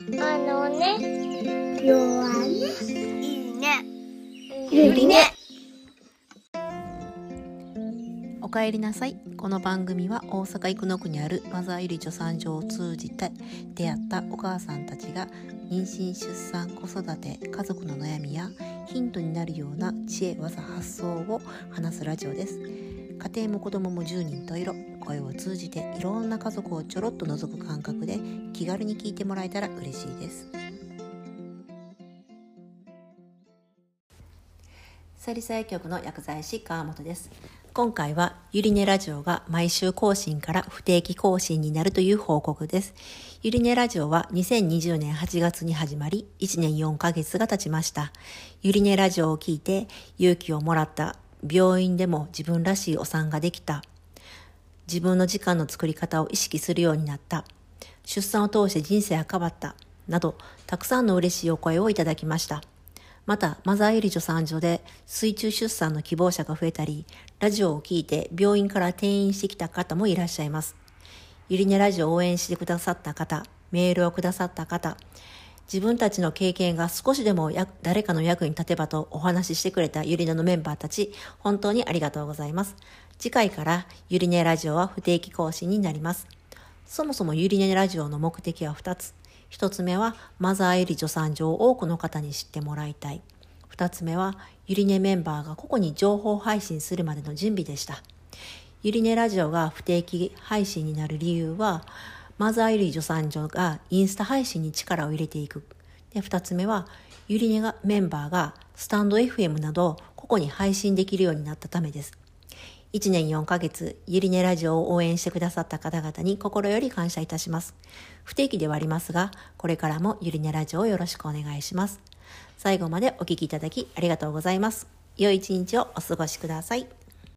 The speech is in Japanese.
あのね、弱ね。いいね。ゆりね。おかえりなさいこの番組は大阪生野区にあるマザーゆり助産所を通じて出会ったお母さんたちが妊娠出産子育て家族の悩みやヒントになるような知恵技発想を話すラジオです家庭も子供も10人と色声を通じていろんな家族をちょろっと覗く感覚で気軽に聞いてもらえたら嬉しいですサリサイ局の薬剤師川本です今回はゆりねラジオが毎週更新から不定期更新になるという報告です。ゆりねラジオは2020年8月に始まり1年4ヶ月が経ちました。ゆりねラジオを聞いて勇気をもらった病院でも自分らしいお産ができた自分の時間の作り方を意識するようになった出産を通して人生が変わったなどたくさんの嬉しいお声をいただきました。また、マザーエリ助産所で水中出産の希望者が増えたり、ラジオを聞いて病院から転院してきた方もいらっしゃいます。ゆりねラジオを応援してくださった方、メールをくださった方、自分たちの経験が少しでも誰かの役に立てばとお話ししてくれたゆりねのメンバーたち、本当にありがとうございます。次回からゆりねラジオは不定期更新になります。そもそもゆりねラジオの目的は2つ。一つ目はマザーエリ助産所を多くの方に知ってもらいたい。二つ目はゆりねメンバーが個々に情報配信するまでの準備でした。ゆりねラジオが不定期配信になる理由は、マザーエリー助産所がインスタ配信に力を入れていく。で、二つ目は、ゆりねがメンバーがスタンド FM など個々に配信できるようになったためです。1年4ヶ月、ゆりねラジオを応援してくださった方々に心より感謝いたします。不定期ではありますが、これからもゆりねラジオをよろしくお願いします。最後までお聴きいただきありがとうございます。良い一日をお過ごしください。